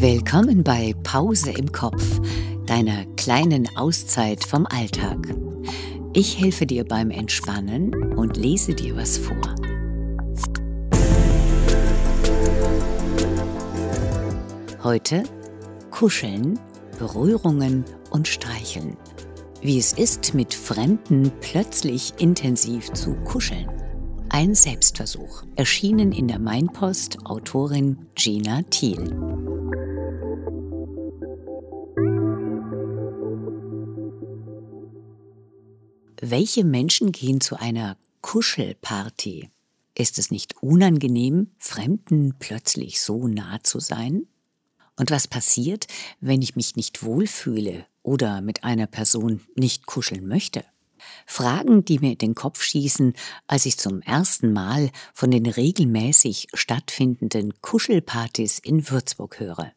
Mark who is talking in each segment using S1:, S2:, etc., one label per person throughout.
S1: Willkommen bei Pause im Kopf, deiner kleinen Auszeit vom Alltag. Ich helfe dir beim Entspannen und lese dir was vor. Heute Kuscheln, Berührungen und Streicheln. Wie es ist, mit Fremden plötzlich intensiv zu kuscheln. Ein Selbstversuch, erschienen in der Mainpost Autorin Gina Thiel. Welche Menschen gehen zu einer Kuschelparty? Ist es nicht unangenehm, Fremden plötzlich so nah zu sein? Und was passiert, wenn ich mich nicht wohlfühle oder mit einer Person nicht kuscheln möchte? Fragen, die mir in den Kopf schießen, als ich zum ersten Mal von den regelmäßig stattfindenden Kuschelpartys in Würzburg höre.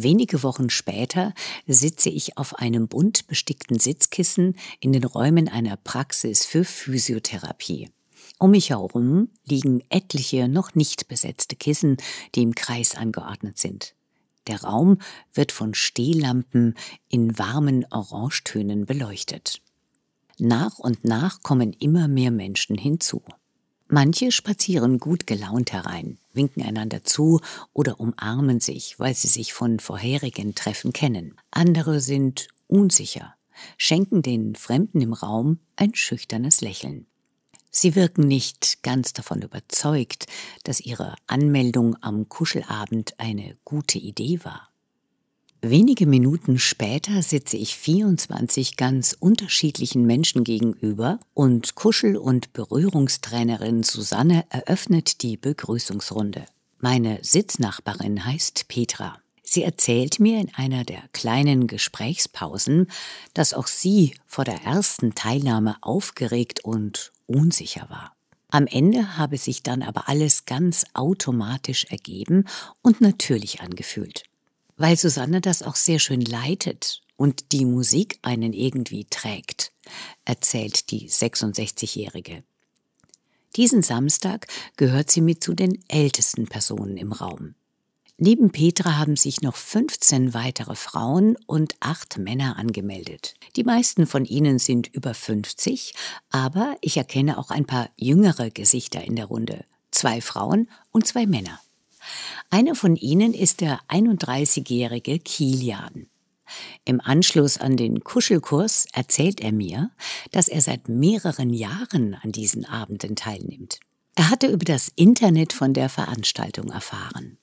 S1: Wenige Wochen später sitze ich auf einem bunt bestickten Sitzkissen in den Räumen einer Praxis für Physiotherapie. Um mich herum liegen etliche noch nicht besetzte Kissen, die im Kreis angeordnet sind. Der Raum wird von Stehlampen in warmen Orangetönen beleuchtet. Nach und nach kommen immer mehr Menschen hinzu. Manche spazieren gut gelaunt herein, winken einander zu oder umarmen sich, weil sie sich von vorherigen Treffen kennen. Andere sind unsicher, schenken den Fremden im Raum ein schüchternes Lächeln. Sie wirken nicht ganz davon überzeugt, dass ihre Anmeldung am Kuschelabend eine gute Idee war. Wenige Minuten später sitze ich 24 ganz unterschiedlichen Menschen gegenüber und Kuschel- und Berührungstrainerin Susanne eröffnet die Begrüßungsrunde. Meine Sitznachbarin heißt Petra. Sie erzählt mir in einer der kleinen Gesprächspausen, dass auch sie vor der ersten Teilnahme aufgeregt und unsicher war. Am Ende habe sich dann aber alles ganz automatisch ergeben und natürlich angefühlt weil Susanne das auch sehr schön leitet und die Musik einen irgendwie trägt, erzählt die 66-Jährige. Diesen Samstag gehört sie mit zu den ältesten Personen im Raum. Neben Petra haben sich noch 15 weitere Frauen und acht Männer angemeldet. Die meisten von ihnen sind über 50, aber ich erkenne auch ein paar jüngere Gesichter in der Runde. Zwei Frauen und zwei Männer. Einer von ihnen ist der 31-jährige Kilian. Im Anschluss an den Kuschelkurs erzählt er mir, dass er seit mehreren Jahren an diesen Abenden teilnimmt. Er hatte über das Internet von der Veranstaltung erfahren.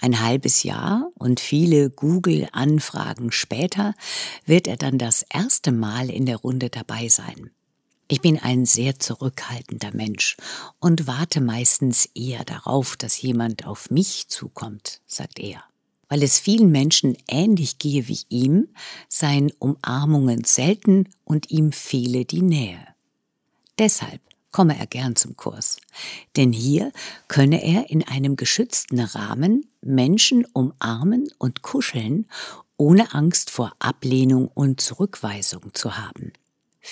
S1: Ein halbes Jahr und viele Google-Anfragen später wird er dann das erste Mal in der Runde dabei sein. Ich bin ein sehr zurückhaltender Mensch und warte meistens eher darauf, dass jemand auf mich zukommt, sagt er. Weil es vielen Menschen ähnlich gehe wie ihm, seien Umarmungen selten und ihm fehle die Nähe. Deshalb komme er gern zum Kurs, denn hier könne er in einem geschützten Rahmen Menschen umarmen und kuscheln, ohne Angst vor Ablehnung und Zurückweisung zu haben.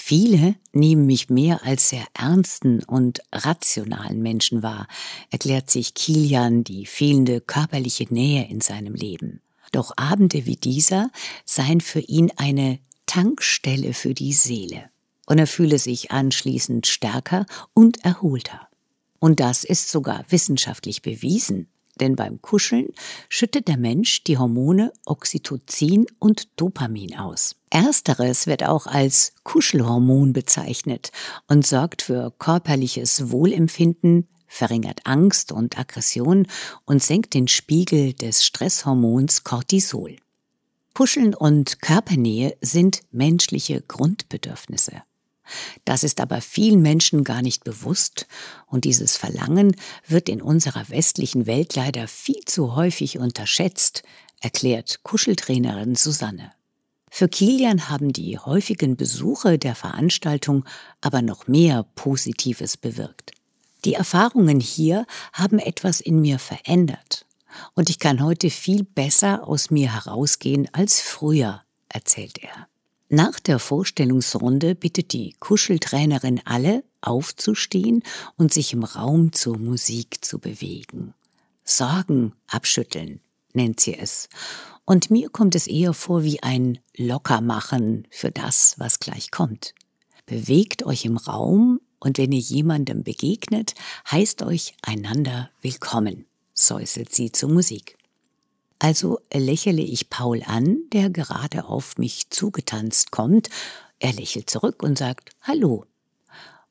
S1: Viele nehmen mich mehr als sehr ernsten und rationalen Menschen wahr, erklärt sich Kilian die fehlende körperliche Nähe in seinem Leben. Doch Abende wie dieser seien für ihn eine Tankstelle für die Seele. Und er fühle sich anschließend stärker und erholter. Und das ist sogar wissenschaftlich bewiesen denn beim Kuscheln schüttet der Mensch die Hormone Oxytocin und Dopamin aus. Ersteres wird auch als Kuschelhormon bezeichnet und sorgt für körperliches Wohlempfinden, verringert Angst und Aggression und senkt den Spiegel des Stresshormons Cortisol. Kuscheln und Körpernähe sind menschliche Grundbedürfnisse. Das ist aber vielen Menschen gar nicht bewusst und dieses Verlangen wird in unserer westlichen Welt leider viel zu häufig unterschätzt, erklärt Kuscheltrainerin Susanne. Für Kilian haben die häufigen Besuche der Veranstaltung aber noch mehr Positives bewirkt. Die Erfahrungen hier haben etwas in mir verändert und ich kann heute viel besser aus mir herausgehen als früher, erzählt er. Nach der Vorstellungsrunde bittet die Kuscheltrainerin alle, aufzustehen und sich im Raum zur Musik zu bewegen. Sorgen abschütteln, nennt sie es. Und mir kommt es eher vor wie ein Lockermachen für das, was gleich kommt. Bewegt euch im Raum und wenn ihr jemandem begegnet, heißt euch einander willkommen, säuselt sie zur Musik. Also lächele ich Paul an, der gerade auf mich zugetanzt kommt. Er lächelt zurück und sagt Hallo.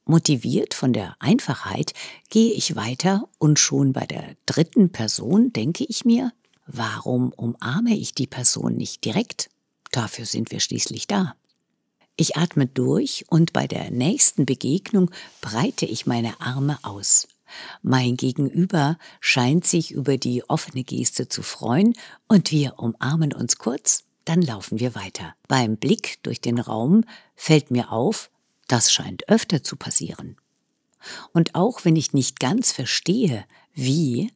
S1: Motiviert von der Einfachheit gehe ich weiter und schon bei der dritten Person denke ich mir, warum umarme ich die Person nicht direkt? Dafür sind wir schließlich da. Ich atme durch und bei der nächsten Begegnung breite ich meine Arme aus. Mein Gegenüber scheint sich über die offene Geste zu freuen und wir umarmen uns kurz, dann laufen wir weiter. Beim Blick durch den Raum fällt mir auf, das scheint öfter zu passieren. Und auch wenn ich nicht ganz verstehe, wie,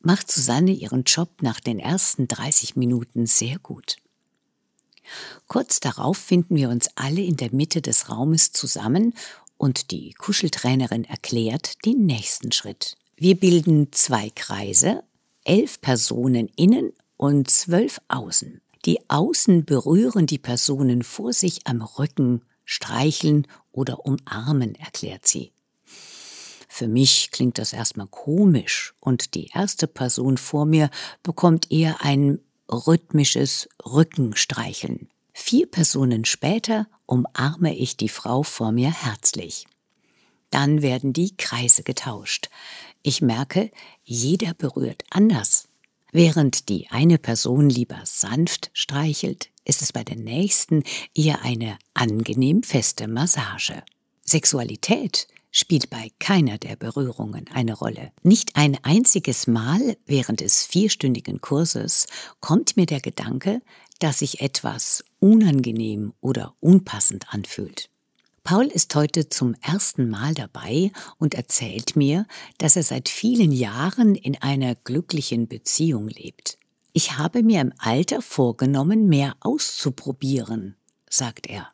S1: macht Susanne ihren Job nach den ersten 30 Minuten sehr gut. Kurz darauf finden wir uns alle in der Mitte des Raumes zusammen und die Kuscheltrainerin erklärt den nächsten Schritt. Wir bilden zwei Kreise, elf Personen innen und zwölf außen. Die Außen berühren die Personen vor sich am Rücken, streicheln oder umarmen, erklärt sie. Für mich klingt das erstmal komisch und die erste Person vor mir bekommt eher ein rhythmisches Rückenstreicheln. Vier Personen später umarme ich die Frau vor mir herzlich. Dann werden die Kreise getauscht. Ich merke, jeder berührt anders. Während die eine Person lieber sanft streichelt, ist es bei der nächsten eher eine angenehm feste Massage. Sexualität spielt bei keiner der Berührungen eine Rolle. Nicht ein einziges Mal während des vierstündigen Kurses kommt mir der Gedanke, dass sich etwas unangenehm oder unpassend anfühlt. Paul ist heute zum ersten Mal dabei und erzählt mir, dass er seit vielen Jahren in einer glücklichen Beziehung lebt. Ich habe mir im Alter vorgenommen, mehr auszuprobieren, sagt er.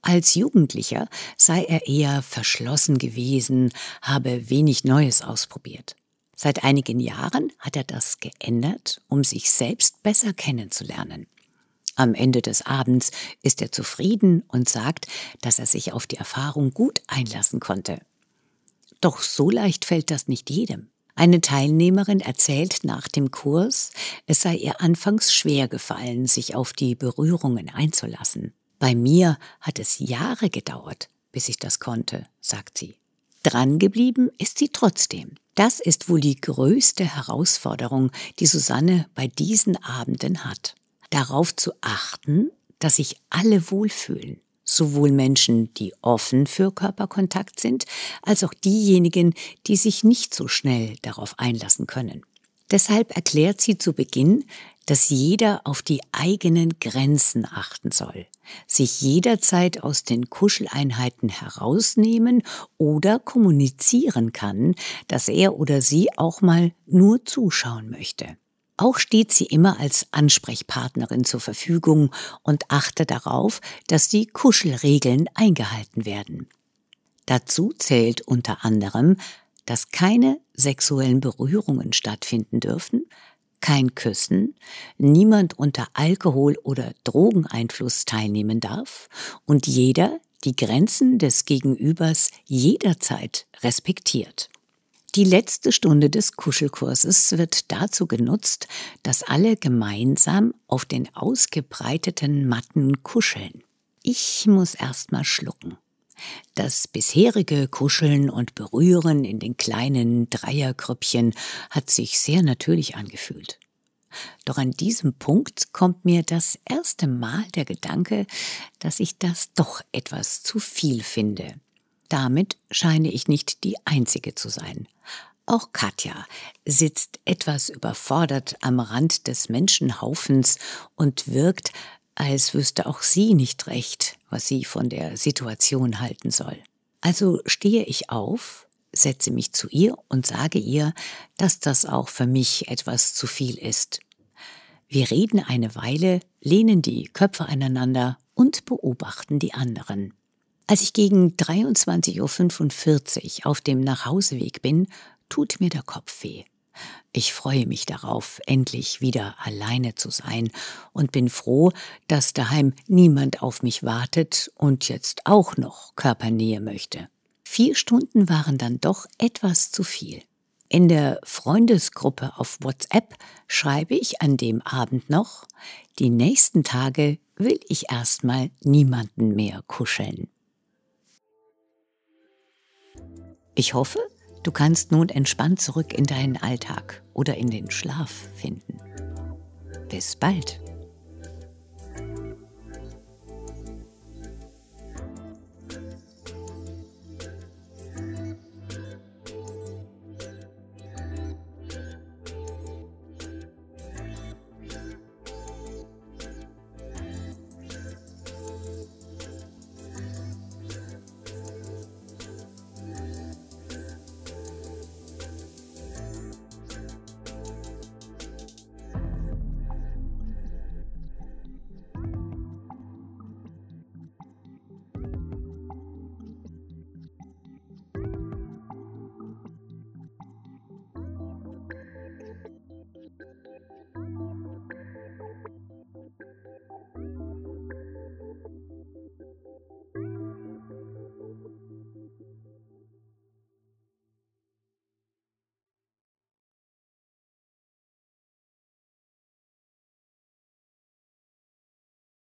S1: Als Jugendlicher sei er eher verschlossen gewesen, habe wenig Neues ausprobiert. Seit einigen Jahren hat er das geändert, um sich selbst besser kennenzulernen. Am Ende des Abends ist er zufrieden und sagt, dass er sich auf die Erfahrung gut einlassen konnte. Doch so leicht fällt das nicht jedem. Eine Teilnehmerin erzählt nach dem Kurs, es sei ihr anfangs schwer gefallen, sich auf die Berührungen einzulassen. Bei mir hat es Jahre gedauert, bis ich das konnte, sagt sie. Drangeblieben ist sie trotzdem. Das ist wohl die größte Herausforderung, die Susanne bei diesen Abenden hat. Darauf zu achten, dass sich alle wohlfühlen. Sowohl Menschen, die offen für Körperkontakt sind, als auch diejenigen, die sich nicht so schnell darauf einlassen können. Deshalb erklärt sie zu Beginn, dass jeder auf die eigenen Grenzen achten soll, sich jederzeit aus den Kuscheleinheiten herausnehmen oder kommunizieren kann, dass er oder sie auch mal nur zuschauen möchte. Auch steht sie immer als Ansprechpartnerin zur Verfügung und achte darauf, dass die Kuschelregeln eingehalten werden. Dazu zählt unter anderem, dass keine sexuellen Berührungen stattfinden dürfen, kein Küssen, niemand unter Alkohol- oder Drogeneinfluss teilnehmen darf und jeder die Grenzen des Gegenübers jederzeit respektiert. Die letzte Stunde des Kuschelkurses wird dazu genutzt, dass alle gemeinsam auf den ausgebreiteten Matten kuscheln. Ich muss erst mal schlucken. Das bisherige Kuscheln und Berühren in den kleinen Dreiergrüppchen hat sich sehr natürlich angefühlt. Doch an diesem Punkt kommt mir das erste Mal der Gedanke, dass ich das doch etwas zu viel finde. Damit scheine ich nicht die Einzige zu sein. Auch Katja sitzt etwas überfordert am Rand des Menschenhaufens und wirkt, als wüsste auch sie nicht recht, was sie von der Situation halten soll. Also stehe ich auf, setze mich zu ihr und sage ihr, dass das auch für mich etwas zu viel ist. Wir reden eine Weile, lehnen die Köpfe aneinander und beobachten die anderen. Als ich gegen 23.45 Uhr auf dem Nachhauseweg bin, tut mir der Kopf weh. Ich freue mich darauf, endlich wieder alleine zu sein und bin froh, dass daheim niemand auf mich wartet und jetzt auch noch Körpernähe möchte. Vier Stunden waren dann doch etwas zu viel. In der Freundesgruppe auf WhatsApp schreibe ich an dem Abend noch, die nächsten Tage will ich erstmal niemanden mehr kuscheln. Ich hoffe, du kannst nun entspannt zurück in deinen Alltag oder in den Schlaf finden. Bis bald.